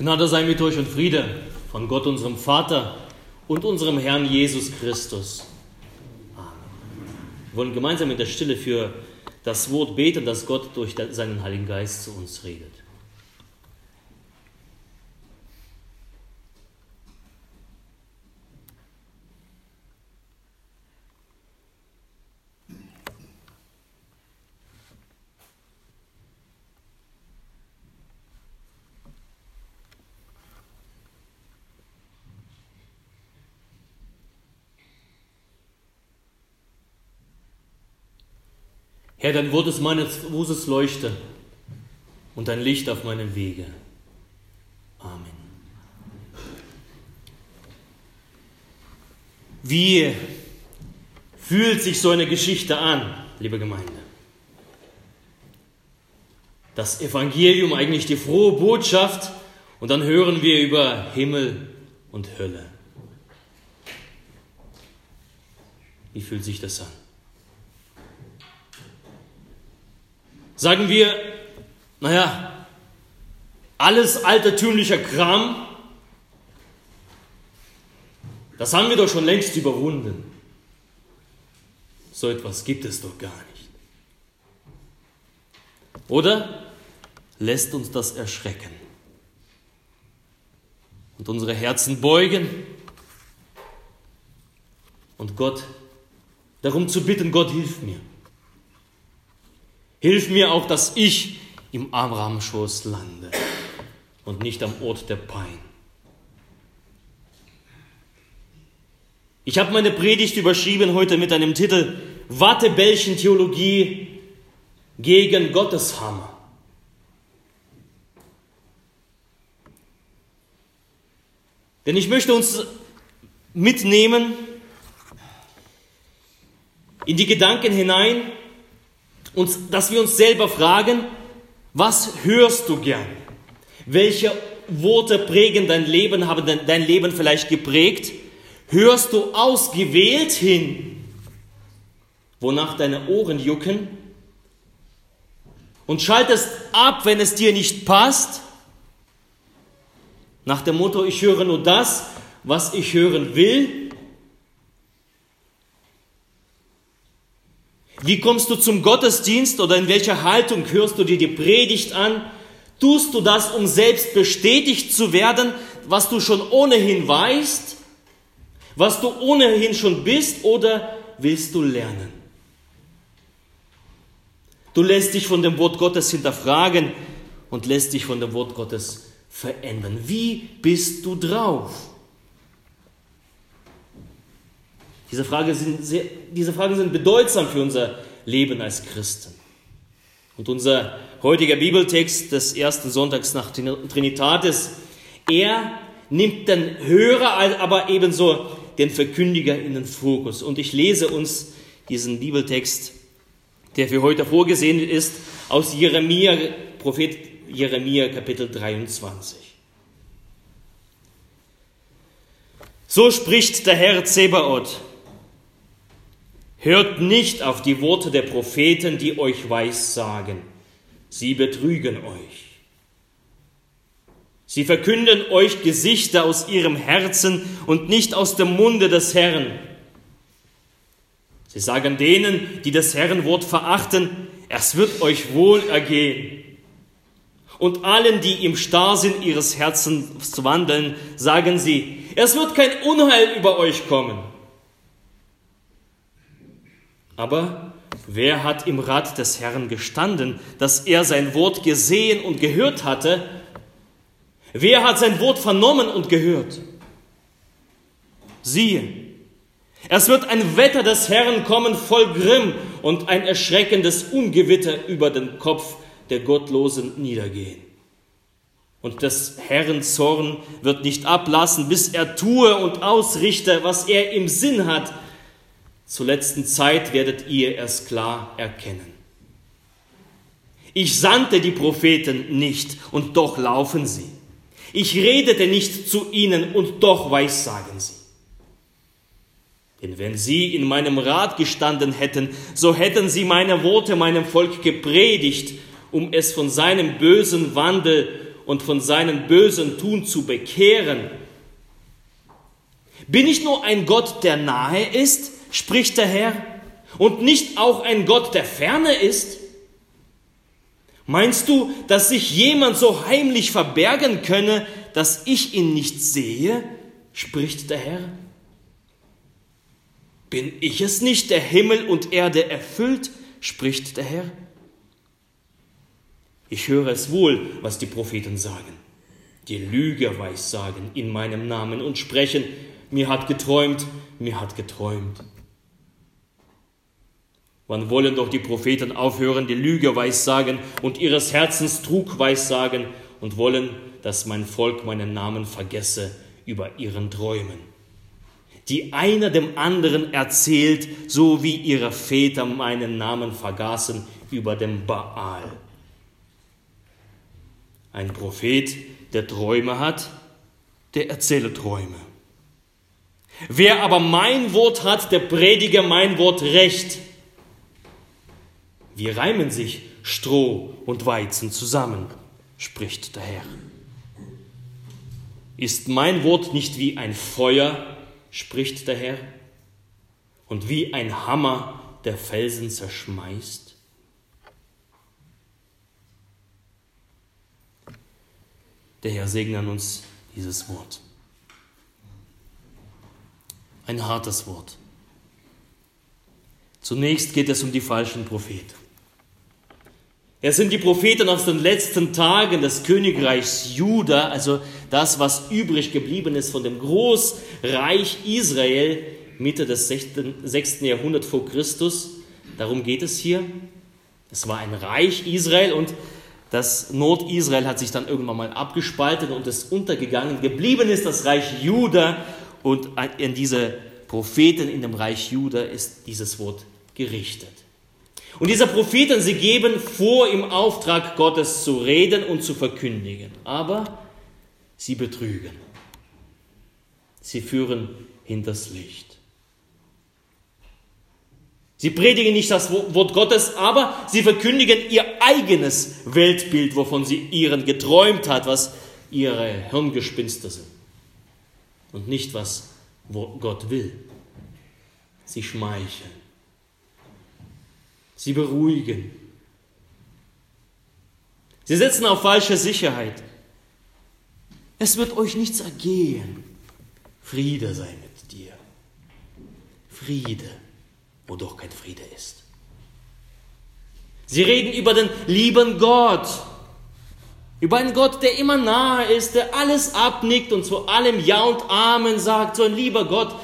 Gnade sei mit euch und Friede von Gott, unserem Vater und unserem Herrn Jesus Christus. Amen. Wir wollen gemeinsam in der Stille für das Wort beten, das Gott durch seinen Heiligen Geist zu uns redet. Herr, dein Wort ist meines Fußes Leuchte und dein Licht auf meinem Wege. Amen. Wie fühlt sich so eine Geschichte an, liebe Gemeinde? Das Evangelium, eigentlich die frohe Botschaft, und dann hören wir über Himmel und Hölle. Wie fühlt sich das an? Sagen wir, naja, alles altertümlicher Kram, das haben wir doch schon längst überwunden. So etwas gibt es doch gar nicht. Oder lässt uns das erschrecken und unsere Herzen beugen und Gott darum zu bitten, Gott hilf mir. Hilf mir auch, dass ich im Abraham-Schoß lande und nicht am Ort der Pein. Ich habe meine Predigt überschrieben heute mit einem Titel Wattebällchen-Theologie gegen Gotteshammer. Denn ich möchte uns mitnehmen in die Gedanken hinein, und dass wir uns selber fragen, was hörst du gern? Welche Worte prägen dein Leben, haben dein Leben vielleicht geprägt? Hörst du ausgewählt hin, wonach deine Ohren jucken? Und schaltest ab, wenn es dir nicht passt? Nach dem Motto, ich höre nur das, was ich hören will? Wie kommst du zum Gottesdienst oder in welcher Haltung hörst du dir die Predigt an? Tust du das, um selbst bestätigt zu werden, was du schon ohnehin weißt, was du ohnehin schon bist, oder willst du lernen? Du lässt dich von dem Wort Gottes hinterfragen und lässt dich von dem Wort Gottes verändern. Wie bist du drauf? Diese, Frage sind sehr, diese Fragen sind bedeutsam für unser Leben als Christen. Und unser heutiger Bibeltext des ersten Sonntags nach Trinitatis, er nimmt den Hörer, aber ebenso den Verkündiger in den Fokus. Und ich lese uns diesen Bibeltext, der für heute vorgesehen ist, aus Jeremia, Prophet Jeremia Kapitel 23. So spricht der Herr Zebaoth. Hört nicht auf die Worte der Propheten, die euch weissagen. Sie betrügen euch. Sie verkünden euch Gesichter aus ihrem Herzen und nicht aus dem Munde des Herrn. Sie sagen denen, die das Herrenwort verachten, es wird euch wohl ergehen. Und allen, die im Starrsinn ihres Herzens wandeln, sagen sie, es wird kein Unheil über euch kommen. Aber wer hat im Rat des Herrn gestanden, dass er sein Wort gesehen und gehört hatte? Wer hat sein Wort vernommen und gehört? Siehe, es wird ein Wetter des Herrn kommen voll Grimm und ein erschreckendes Ungewitter über den Kopf der Gottlosen niedergehen. Und des Herrn Zorn wird nicht ablassen, bis er tue und ausrichte, was er im Sinn hat, zur letzten Zeit werdet ihr es klar erkennen. Ich sandte die Propheten nicht und doch laufen sie. Ich redete nicht zu ihnen und doch weissagen sie. Denn wenn sie in meinem Rat gestanden hätten, so hätten sie meine Worte meinem Volk gepredigt, um es von seinem bösen Wandel und von seinem bösen Tun zu bekehren. Bin ich nur ein Gott, der nahe ist, spricht der Herr, und nicht auch ein Gott, der ferne ist? Meinst du, dass sich jemand so heimlich verbergen könne, dass ich ihn nicht sehe? spricht der Herr. Bin ich es nicht, der Himmel und Erde erfüllt? spricht der Herr. Ich höre es wohl, was die Propheten sagen. Die Lüger weissagen in meinem Namen und sprechen, mir hat geträumt, mir hat geträumt. Wann wollen doch die Propheten aufhören, die Lüge weissagen und ihres Herzens Trug weissagen und wollen, dass mein Volk meinen Namen vergesse über ihren Träumen, die einer dem anderen erzählt, so wie ihre Väter meinen Namen vergaßen über dem Baal. Ein Prophet, der Träume hat, der erzähle Träume. Wer aber mein Wort hat, der predige mein Wort recht wie reimen sich Stroh und Weizen zusammen, spricht der Herr. Ist mein Wort nicht wie ein Feuer, spricht der Herr, und wie ein Hammer, der Felsen zerschmeißt? Der Herr segne an uns dieses Wort. Ein hartes Wort. Zunächst geht es um die falschen Propheten. Es sind die Propheten aus den letzten Tagen des Königreichs Juda, also das, was übrig geblieben ist von dem Großreich Israel Mitte des 6. Jahrhunderts vor Christus. Darum geht es hier. Es war ein Reich Israel und das Nordisrael hat sich dann irgendwann mal abgespalten und ist untergegangen. Geblieben ist das Reich Juda und in diese Propheten in dem Reich Juda ist dieses Wort gerichtet. Und diese Propheten, sie geben vor, im Auftrag Gottes zu reden und zu verkündigen. Aber sie betrügen. Sie führen hinters Licht. Sie predigen nicht das Wort Gottes, aber sie verkündigen ihr eigenes Weltbild, wovon sie ihren geträumt hat, was ihre Hirngespinste sind. Und nicht, was Gott will. Sie schmeicheln sie beruhigen. Sie setzen auf falsche Sicherheit. Es wird euch nichts ergehen. Friede sei mit dir. Friede, wo doch kein Friede ist. Sie reden über den lieben Gott, über einen Gott, der immer nahe ist, der alles abnickt und zu allem Ja und Amen sagt, so ein lieber Gott.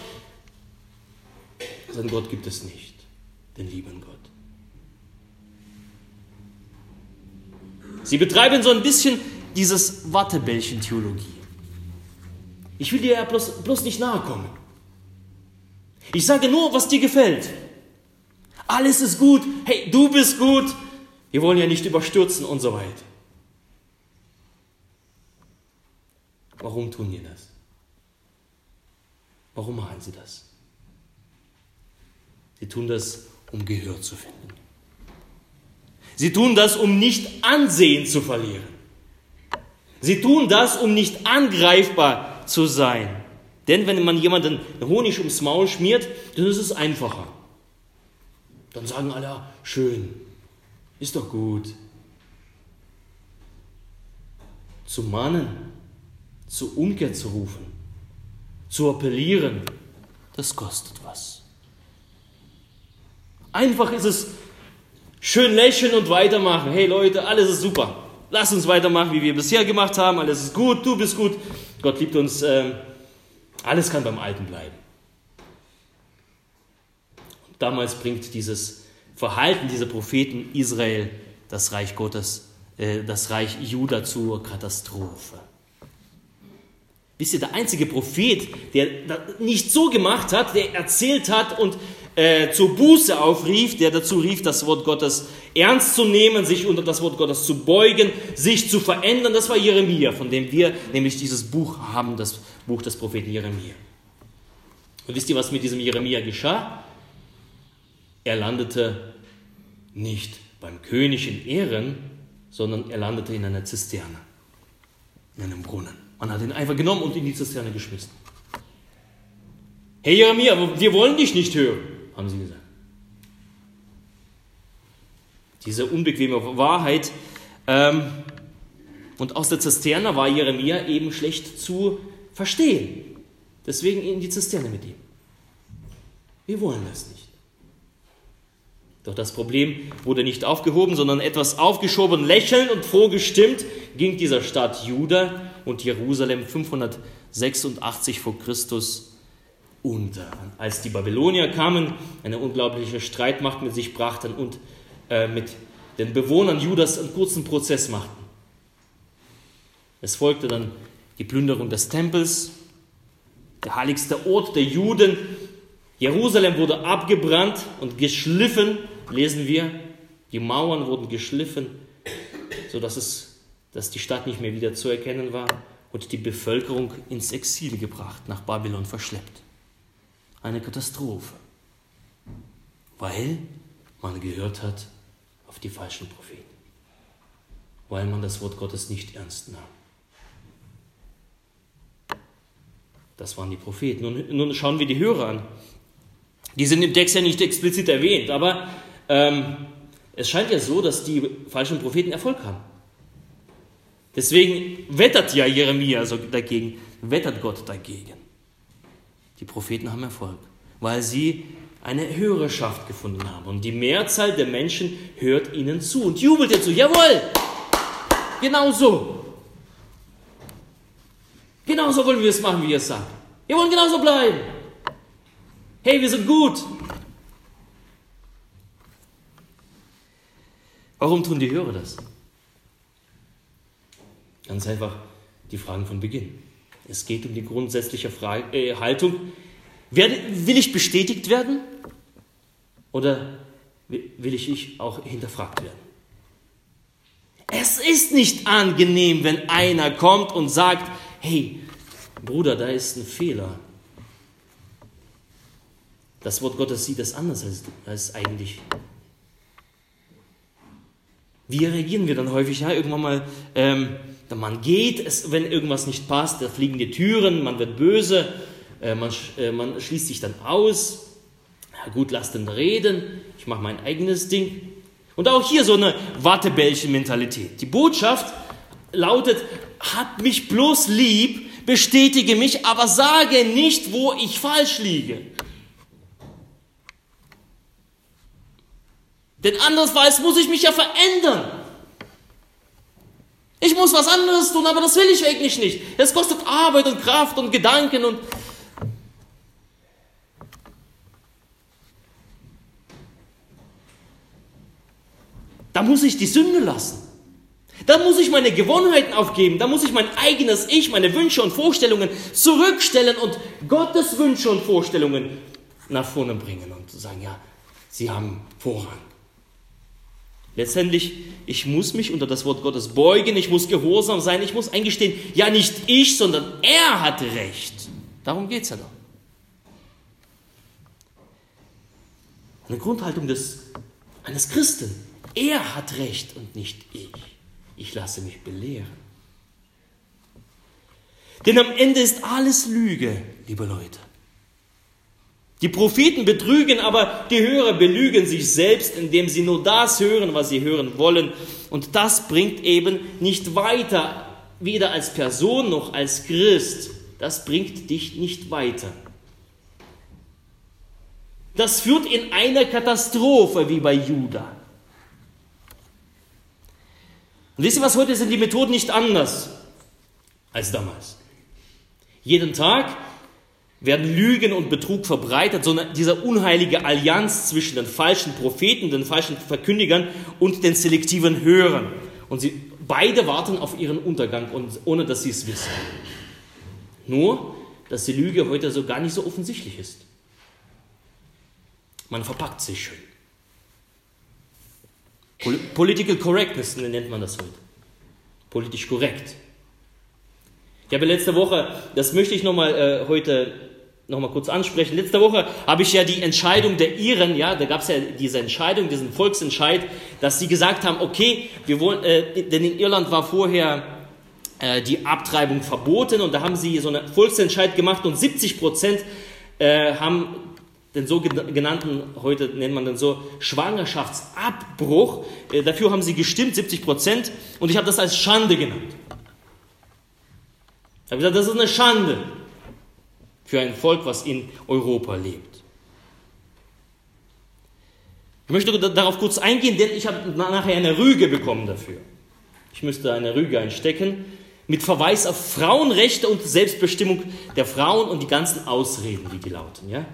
So einen Gott gibt es nicht, den lieben Gott. Sie betreiben so ein bisschen dieses Wattebällchen-Theologie. Ich will dir ja bloß, bloß nicht nahe kommen. Ich sage nur, was dir gefällt. Alles ist gut. Hey, du bist gut. Wir wollen ja nicht überstürzen und so weiter. Warum tun die das? Warum machen sie das? Sie tun das, um Gehör zu finden. Sie tun das, um nicht Ansehen zu verlieren. Sie tun das, um nicht angreifbar zu sein. Denn wenn man jemanden Honig ums Maul schmiert, dann ist es einfacher. Dann sagen alle, schön, ist doch gut. Zu mahnen, zur Umkehr zu rufen, zu appellieren, das kostet was. Einfach ist es Schön lächeln und weitermachen. Hey Leute, alles ist super. Lass uns weitermachen, wie wir bisher gemacht haben. Alles ist gut, du bist gut. Gott liebt uns. Ähm, alles kann beim Alten bleiben. Damals bringt dieses Verhalten dieser Propheten Israel, das Reich Gottes, äh, das Reich Juda zur Katastrophe. Wisst ihr, der einzige Prophet, der nicht so gemacht hat, der erzählt hat und äh, zur Buße aufrief, der dazu rief, das Wort Gottes ernst zu nehmen, sich unter das Wort Gottes zu beugen, sich zu verändern. Das war Jeremia, von dem wir nämlich dieses Buch haben, das Buch des Propheten Jeremia. Und wisst ihr, was mit diesem Jeremia geschah? Er landete nicht beim König in Ehren, sondern er landete in einer Zisterne. in einem Brunnen. Man hat ihn einfach genommen und in die Zisterne geschmissen. Hey Jeremia, wir wollen dich nicht hören, haben sie gesagt. Diese unbequeme Wahrheit. Ähm, und aus der Zisterne war Jeremia eben schlecht zu verstehen. Deswegen in die Zisterne mit ihm. Wir wollen das nicht. Doch das Problem wurde nicht aufgehoben, sondern etwas aufgeschoben, lächelnd und vorgestimmt ging dieser Stadt Juda und Jerusalem 586 vor Christus unter. Als die Babylonier kamen, eine unglaubliche Streitmacht mit sich brachten und äh, mit den Bewohnern Judas einen kurzen Prozess machten. Es folgte dann die Plünderung des Tempels, der heiligste Ort der Juden. Jerusalem wurde abgebrannt und geschliffen lesen wir, die Mauern wurden geschliffen, sodass es, dass die Stadt nicht mehr wieder zu erkennen war und die Bevölkerung ins Exil gebracht, nach Babylon verschleppt. Eine Katastrophe, weil man gehört hat auf die falschen Propheten, weil man das Wort Gottes nicht ernst nahm. Das waren die Propheten. Nun, nun schauen wir die Hörer an. Die sind im Text ja nicht explizit erwähnt, aber ähm, es scheint ja so, dass die falschen Propheten Erfolg haben. Deswegen wettert ja Jeremia also dagegen, wettert Gott dagegen. Die Propheten haben Erfolg, weil sie eine Hörerschaft gefunden haben. Und die Mehrzahl der Menschen hört ihnen zu und jubelt dazu. Jawohl! Genau so. Genauso wollen wir es machen, wie ihr es sagt. Wir wollen genauso bleiben. Hey, wir sind gut. Warum tun die Hörer das? Ganz einfach die Fragen von Beginn. Es geht um die grundsätzliche Frage, äh, Haltung. Werde, will ich bestätigt werden oder will ich auch hinterfragt werden? Es ist nicht angenehm, wenn einer kommt und sagt, hey, Bruder, da ist ein Fehler. Das Wort Gottes sieht es anders als, als eigentlich wie reagieren wir dann häufig? Ja, irgendwann mal, ähm, man geht, es, wenn irgendwas nicht passt, da fliegen die Türen, man wird böse, äh, man, äh, man schließt sich dann aus. Ja, gut, lass den reden, ich mache mein eigenes Ding. Und auch hier so eine Wattebällchen-Mentalität. Die Botschaft lautet, hab mich bloß lieb, bestätige mich, aber sage nicht, wo ich falsch liege. Denn andersweise muss ich mich ja verändern. Ich muss was anderes tun, aber das will ich wirklich nicht. Es kostet Arbeit und Kraft und Gedanken und... Da muss ich die Sünde lassen. Da muss ich meine Gewohnheiten aufgeben. Da muss ich mein eigenes Ich, meine Wünsche und Vorstellungen zurückstellen und Gottes Wünsche und Vorstellungen nach vorne bringen und sagen, ja, sie haben Vorrang. Letztendlich, ich muss mich unter das Wort Gottes beugen, ich muss gehorsam sein, ich muss eingestehen, ja nicht ich, sondern er hatte recht. Darum geht es ja doch. Eine Grundhaltung des, eines Christen. Er hat recht und nicht ich. Ich lasse mich belehren. Denn am Ende ist alles Lüge, liebe Leute. Die Propheten betrügen, aber die Hörer belügen sich selbst, indem sie nur das hören, was sie hören wollen. Und das bringt eben nicht weiter, weder als Person noch als Christ. Das bringt dich nicht weiter. Das führt in eine Katastrophe wie bei Judah. Und wisst ihr was, heute sind die Methoden nicht anders als damals. Jeden Tag werden Lügen und Betrug verbreitet, sondern diese unheilige Allianz zwischen den falschen Propheten, den falschen Verkündigern und den selektiven Hörern. Und sie beide warten auf ihren Untergang, und, ohne dass sie es wissen. Nur, dass die Lüge heute so gar nicht so offensichtlich ist. Man verpackt sich schön. Political Correctness nennt man das heute. Politisch korrekt. Ich habe letzte Woche, das möchte ich nochmal äh, heute nochmal kurz ansprechen. Letzte Woche habe ich ja die Entscheidung der Iren, ja, da gab es ja diese Entscheidung, diesen Volksentscheid, dass sie gesagt haben, okay, wir wollen, äh, denn in Irland war vorher äh, die Abtreibung verboten und da haben sie so einen Volksentscheid gemacht und 70 Prozent äh, haben den sogenannten, heute nennt man den so, Schwangerschaftsabbruch. Äh, dafür haben sie gestimmt, 70 Prozent, und ich habe das als Schande genannt. Ich habe gesagt, das ist eine Schande für ein Volk, was in Europa lebt. Ich möchte darauf kurz eingehen, denn ich habe nachher eine Rüge bekommen dafür. Ich müsste eine Rüge einstecken mit Verweis auf Frauenrechte und Selbstbestimmung der Frauen und die ganzen Ausreden, wie die lauten. Ja?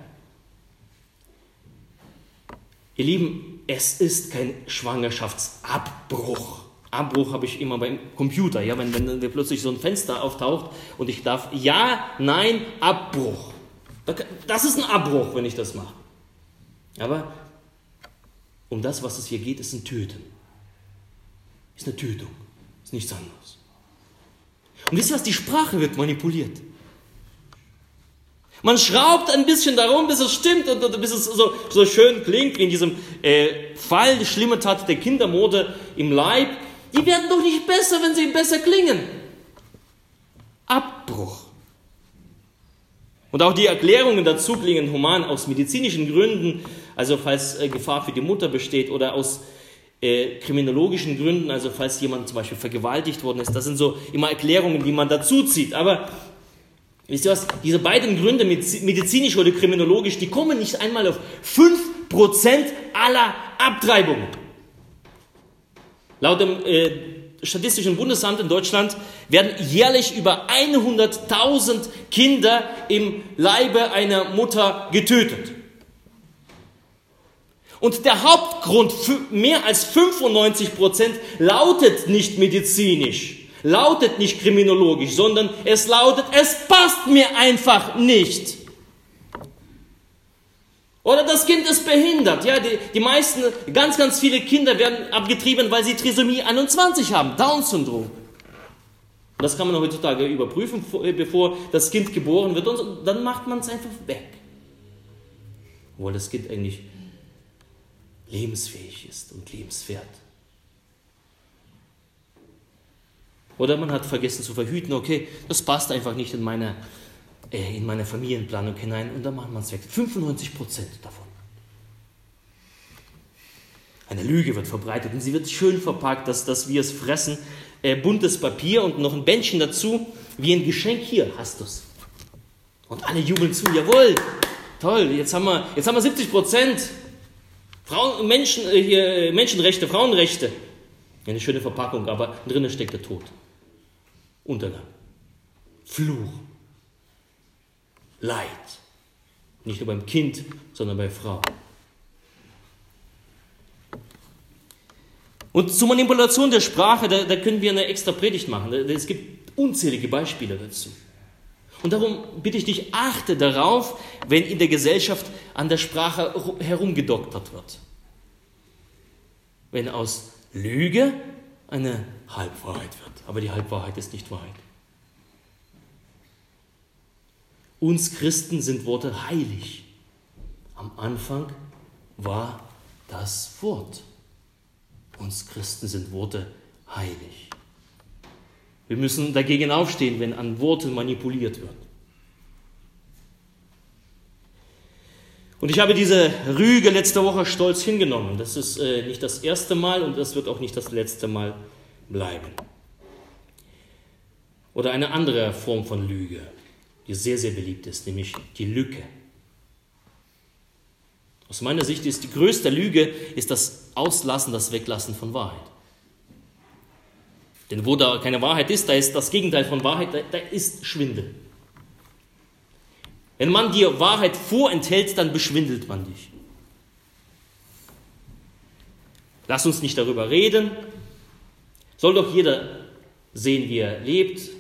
Ihr Lieben, es ist kein Schwangerschaftsabbruch. Abbruch habe ich immer beim Computer, ja, wenn, wenn, wenn plötzlich so ein Fenster auftaucht und ich darf Ja, Nein, Abbruch. Das ist ein Abbruch, wenn ich das mache. Aber um das, was es hier geht, ist ein Töten. Ist eine Tötung. Ist nichts anderes. Und wisst ihr was? Die Sprache wird manipuliert. Man schraubt ein bisschen darum, bis es stimmt und, und bis es so, so schön klingt, wie in diesem äh, Fall, die schlimme Tat der Kindermorde im Leib. Die werden doch nicht besser, wenn sie besser klingen. Abbruch. Und auch die Erklärungen dazu klingen human aus medizinischen Gründen, also falls äh, Gefahr für die Mutter besteht oder aus äh, kriminologischen Gründen, also falls jemand zum Beispiel vergewaltigt worden ist. Das sind so immer Erklärungen, die man dazu zieht. Aber Wisst ihr was? Diese beiden Gründe, medizinisch oder kriminologisch, die kommen nicht einmal auf 5% aller Abtreibungen. Laut dem äh, Statistischen Bundesamt in Deutschland werden jährlich über 100.000 Kinder im Leibe einer Mutter getötet. Und der Hauptgrund für mehr als 95% lautet nicht medizinisch, lautet nicht kriminologisch, sondern es lautet, es passt mir einfach nicht. Oder das Kind ist behindert. Ja, die, die meisten, ganz, ganz viele Kinder werden abgetrieben, weil sie Trisomie 21 haben, Down-Syndrom. Das kann man heutzutage überprüfen, bevor das Kind geboren wird und dann macht man es einfach weg. Obwohl das Kind eigentlich lebensfähig ist und lebenswert. Oder man hat vergessen zu verhüten, okay, das passt einfach nicht in meine, äh, in meine Familienplanung hinein und dann macht man es weg. 95 Prozent davon. Eine Lüge wird verbreitet und sie wird schön verpackt, dass, dass wir es fressen. Äh, buntes Papier und noch ein Bändchen dazu, wie ein Geschenk. Hier hast du es. Und alle jubeln zu, jawohl, toll, jetzt haben wir, jetzt haben wir 70 Prozent. Frauen, Menschen, äh, hier, Menschenrechte, Frauenrechte. Eine schöne Verpackung, aber drinnen steckt der Tod. Untergang, Fluch, Leid. Nicht nur beim Kind, sondern bei Frau. Und zur Manipulation der Sprache, da, da können wir eine extra Predigt machen. Es gibt unzählige Beispiele dazu. Und darum bitte ich dich, achte darauf, wenn in der Gesellschaft an der Sprache herumgedoktert wird. Wenn aus Lüge eine Halbwahrheit wird. Aber die Halbwahrheit ist nicht Wahrheit. Uns Christen sind Worte heilig. Am Anfang war das Wort. Uns Christen sind Worte heilig. Wir müssen dagegen aufstehen, wenn an Worten manipuliert wird. Und ich habe diese Rüge letzte Woche stolz hingenommen. Das ist äh, nicht das erste Mal und das wird auch nicht das letzte Mal bleiben. Oder eine andere Form von Lüge, die sehr, sehr beliebt ist, nämlich die Lücke. Aus meiner Sicht ist die größte Lüge ist das Auslassen, das Weglassen von Wahrheit. Denn wo da keine Wahrheit ist, da ist das Gegenteil von Wahrheit, da, da ist Schwindel. Wenn man dir Wahrheit vorenthält, dann beschwindelt man dich. Lass uns nicht darüber reden. Soll doch jeder sehen, wie er lebt,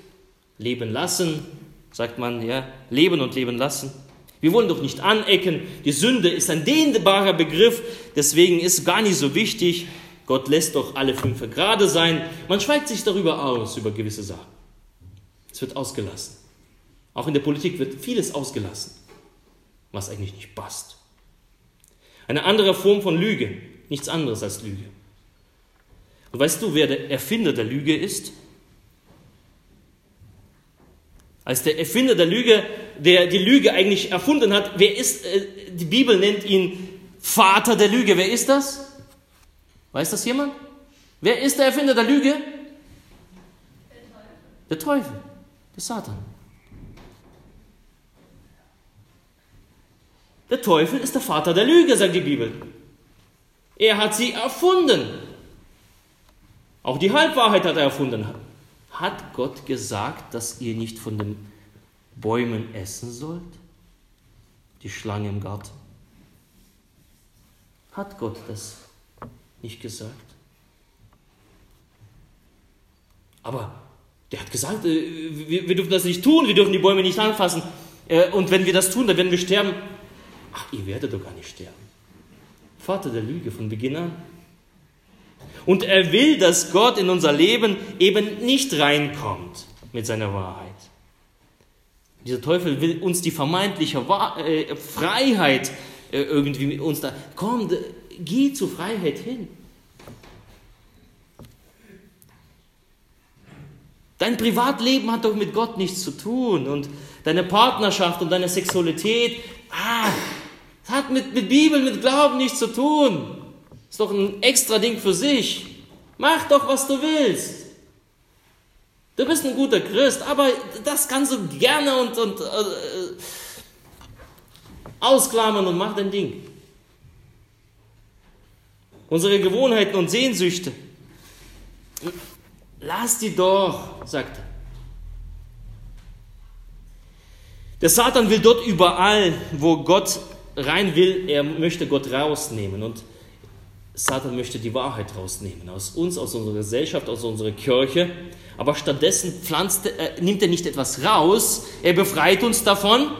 leben lassen, sagt man, ja, leben und leben lassen. Wir wollen doch nicht anecken. Die Sünde ist ein dehnbarer Begriff, deswegen ist gar nicht so wichtig. Gott lässt doch alle fünf gerade sein. Man schweigt sich darüber aus, über gewisse Sachen. Es wird ausgelassen. Auch in der Politik wird vieles ausgelassen, was eigentlich nicht passt. Eine andere Form von Lüge, nichts anderes als Lüge. Und weißt du, wer der Erfinder der Lüge ist? Als der Erfinder der Lüge, der die Lüge eigentlich erfunden hat. Wer ist, äh, die Bibel nennt ihn Vater der Lüge. Wer ist das? Weiß das jemand? Wer ist der Erfinder der Lüge? Der Teufel, der Satan. Der Teufel ist der Vater der Lüge, sagt die Bibel. Er hat sie erfunden. Auch die Halbwahrheit hat er erfunden. Hat Gott gesagt, dass ihr nicht von den Bäumen essen sollt? Die Schlange im Garten. Hat Gott das nicht gesagt? Aber der hat gesagt, äh, wir, dürfen das nicht tun, wir dürfen die Bäume nicht anfassen. Äh, und wenn wir das tun, dann werden wir sterben. Ach, ihr werdet doch gar nicht sterben. Vater der Lüge von Beginn an. Und er will, dass Gott in unser Leben eben nicht reinkommt mit seiner Wahrheit. Dieser Teufel will uns die vermeintliche äh, Freiheit äh, irgendwie mit uns da. Komm, geh zur Freiheit hin. Dein Privatleben hat doch mit Gott nichts zu tun und deine Partnerschaft und deine Sexualität, ah, das hat mit, mit Bibel, mit Glauben nichts zu tun. Ist doch ein extra Ding für sich. Mach doch, was du willst. Du bist ein guter Christ, aber das kannst du gerne und, und äh, ausklammern und mach dein Ding. Unsere Gewohnheiten und Sehnsüchte, lass die doch, sagt er. Der Satan will dort überall, wo Gott rein will, er möchte Gott rausnehmen. Und Satan möchte die Wahrheit rausnehmen aus uns, aus unserer Gesellschaft, aus unserer Kirche. Aber stattdessen pflanzt, äh, nimmt er nicht etwas raus, er befreit uns davon,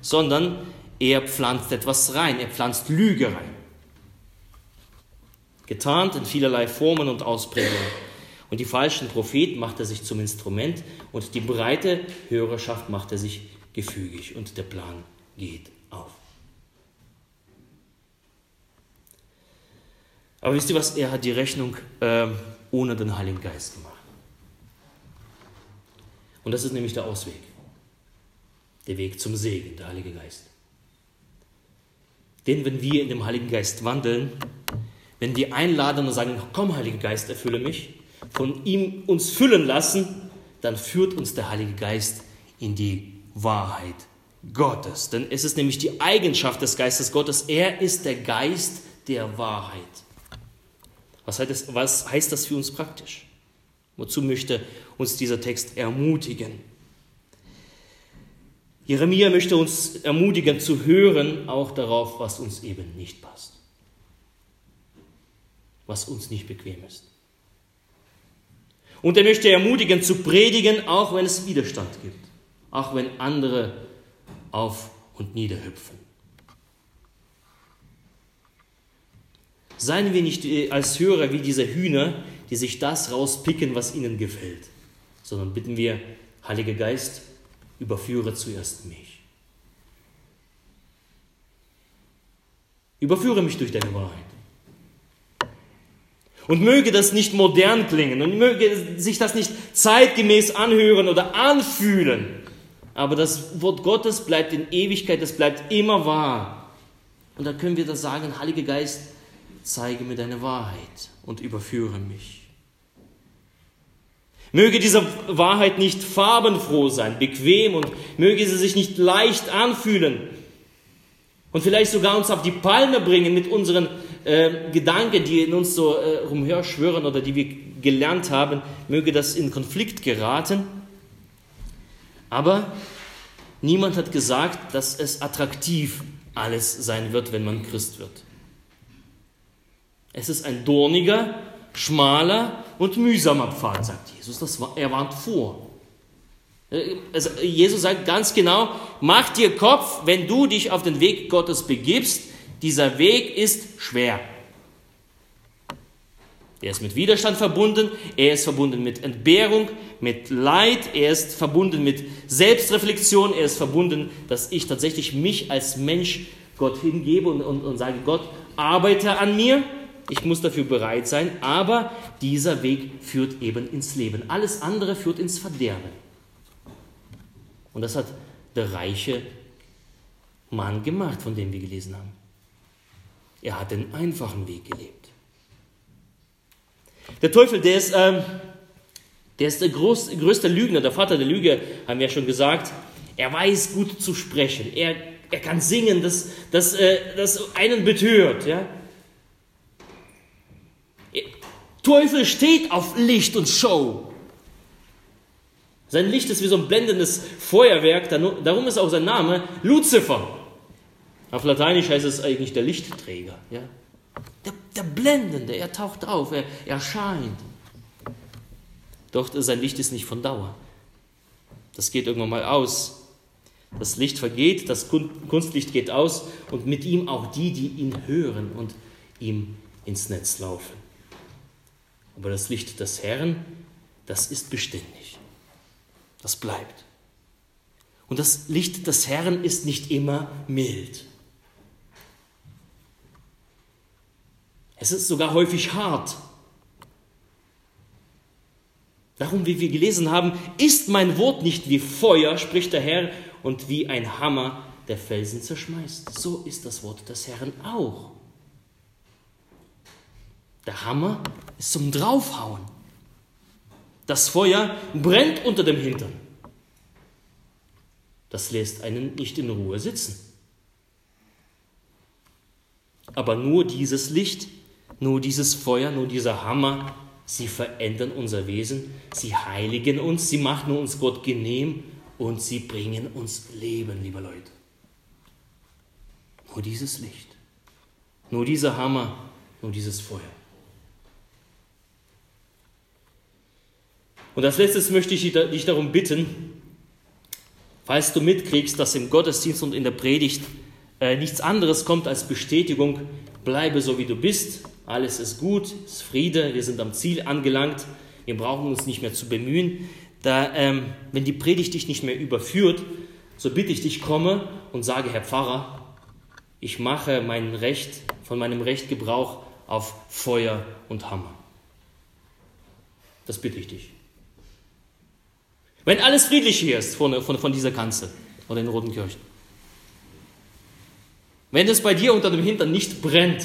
sondern er pflanzt etwas rein, er pflanzt Lüge rein. Getarnt in vielerlei Formen und Ausprägungen. Und die falschen Propheten macht er sich zum Instrument und die breite Hörerschaft macht er sich gefügig und der Plan geht auf. Aber wisst ihr was? Er hat die Rechnung äh, ohne den Heiligen Geist gemacht. Und das ist nämlich der Ausweg. Der Weg zum Segen, der Heilige Geist. Denn wenn wir in dem Heiligen Geist wandeln, wenn wir einladen und sagen, komm Heiliger Geist, erfülle mich, von ihm uns füllen lassen, dann führt uns der Heilige Geist in die Wahrheit Gottes. Denn es ist nämlich die Eigenschaft des Geistes Gottes. Er ist der Geist der Wahrheit. Was heißt, das, was heißt das für uns praktisch? Wozu möchte uns dieser Text ermutigen? Jeremia möchte uns ermutigen zu hören, auch darauf, was uns eben nicht passt, was uns nicht bequem ist. Und er möchte ermutigen zu predigen, auch wenn es Widerstand gibt, auch wenn andere auf und nieder Seien wir nicht äh, als Hörer wie diese Hühner, die sich das rauspicken, was ihnen gefällt, sondern bitten wir, Heiliger Geist, überführe zuerst mich. Überführe mich durch deine Wahrheit. Und möge das nicht modern klingen und möge sich das nicht zeitgemäß anhören oder anfühlen. Aber das Wort Gottes bleibt in Ewigkeit, das bleibt immer wahr. Und da können wir das sagen, Heiliger Geist, zeige mir deine Wahrheit und überführe mich. Möge diese Wahrheit nicht farbenfroh sein, bequem und möge sie sich nicht leicht anfühlen und vielleicht sogar uns auf die Palme bringen mit unseren äh, Gedanken, die in uns so äh, rumherschwören oder die wir gelernt haben, möge das in Konflikt geraten. Aber niemand hat gesagt, dass es attraktiv alles sein wird, wenn man Christ wird. Es ist ein dorniger, schmaler und mühsamer Pfad, sagt Jesus. Das war, er warnt vor. Also Jesus sagt ganz genau, mach dir Kopf, wenn du dich auf den Weg Gottes begibst, dieser Weg ist schwer. Er ist mit Widerstand verbunden, er ist verbunden mit Entbehrung, mit Leid, er ist verbunden mit Selbstreflexion, er ist verbunden, dass ich tatsächlich mich als Mensch Gott hingebe und, und, und sage, Gott, arbeite an mir ich muss dafür bereit sein, aber dieser Weg führt eben ins Leben. Alles andere führt ins Verderben. Und das hat der reiche Mann gemacht, von dem wir gelesen haben. Er hat den einfachen Weg gelebt. Der Teufel, der ist, ähm, der, ist der groß, größte Lügner, der Vater der Lüge, haben wir ja schon gesagt. Er weiß gut zu sprechen. Er, er kann singen, das, das, äh, das einen betört. Ja? Teufel steht auf Licht und Show. Sein Licht ist wie so ein blendendes Feuerwerk, darum ist auch sein Name Luzifer. Auf Lateinisch heißt es eigentlich der Lichtträger. Ja? Der, der Blendende, er taucht auf, er, er scheint. Doch sein Licht ist nicht von Dauer. Das geht irgendwann mal aus. Das Licht vergeht, das Kunstlicht geht aus und mit ihm auch die, die ihn hören und ihm ins Netz laufen. Aber das Licht des Herrn, das ist beständig. Das bleibt. Und das Licht des Herrn ist nicht immer mild. Es ist sogar häufig hart. Darum, wie wir gelesen haben, ist mein Wort nicht wie Feuer, spricht der Herr, und wie ein Hammer, der Felsen zerschmeißt. So ist das Wort des Herrn auch. Der Hammer ist zum Draufhauen. Das Feuer brennt unter dem Hintern. Das lässt einen nicht in Ruhe sitzen. Aber nur dieses Licht, nur dieses Feuer, nur dieser Hammer, sie verändern unser Wesen, sie heiligen uns, sie machen uns Gott genehm und sie bringen uns Leben, liebe Leute. Nur dieses Licht, nur dieser Hammer, nur dieses Feuer. Und als letztes möchte ich dich darum bitten, falls du mitkriegst, dass im Gottesdienst und in der Predigt äh, nichts anderes kommt als Bestätigung, bleibe so wie du bist, alles ist gut, ist Friede, wir sind am Ziel angelangt, wir brauchen uns nicht mehr zu bemühen. Da, ähm, wenn die Predigt dich nicht mehr überführt, so bitte ich dich, komme und sage, Herr Pfarrer, ich mache mein Recht, von meinem Recht Gebrauch auf Feuer und Hammer. Das bitte ich dich. Wenn alles friedlich hier ist von, von, von dieser Kanzel oder in Roten Kirchen. Wenn es bei dir unter dem Hintern nicht brennt,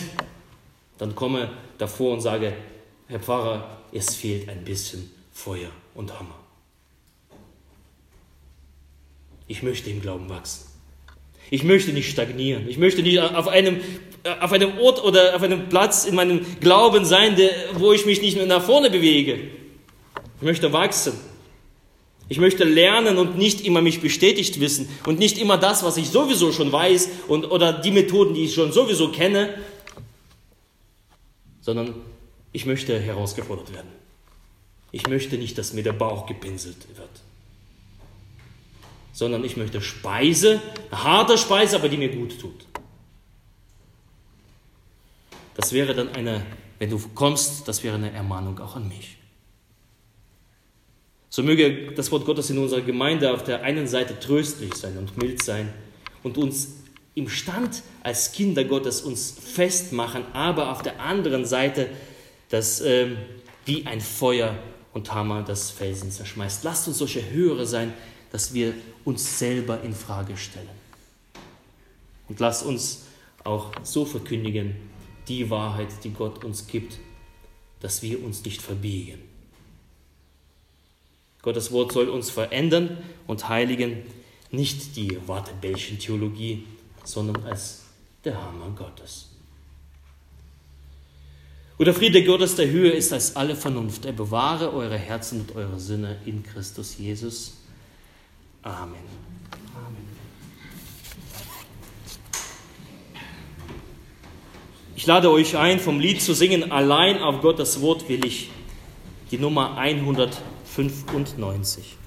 dann komme davor und sage, Herr Pfarrer, es fehlt ein bisschen Feuer und Hammer. Ich möchte im Glauben wachsen. Ich möchte nicht stagnieren. Ich möchte nicht auf einem, auf einem Ort oder auf einem Platz in meinem Glauben sein, wo ich mich nicht mehr nach vorne bewege. Ich möchte wachsen. Ich möchte lernen und nicht immer mich bestätigt wissen und nicht immer das, was ich sowieso schon weiß und, oder die Methoden, die ich schon sowieso kenne, sondern ich möchte herausgefordert werden. Ich möchte nicht, dass mir der Bauch gepinselt wird, sondern ich möchte Speise, harte Speise, aber die mir gut tut. Das wäre dann eine, wenn du kommst, das wäre eine Ermahnung auch an mich. So möge das Wort Gottes in unserer Gemeinde auf der einen Seite tröstlich sein und mild sein und uns im Stand als Kinder Gottes uns festmachen, aber auf der anderen Seite das äh, wie ein Feuer und Hammer das Felsen zerschmeißt. Lasst uns solche Höhere sein, dass wir uns selber in Frage stellen. Und lasst uns auch so verkündigen, die Wahrheit, die Gott uns gibt, dass wir uns nicht verbiegen. Gottes Wort soll uns verändern und heiligen, nicht die Wattebällchen-Theologie, sondern als der Hammer Gottes. Und der Friede Gottes der Höhe ist als alle Vernunft. Er bewahre eure Herzen und eure Sinne in Christus Jesus. Amen. Ich lade euch ein, vom Lied zu singen, allein auf Gottes Wort will ich, die Nummer 100. 95.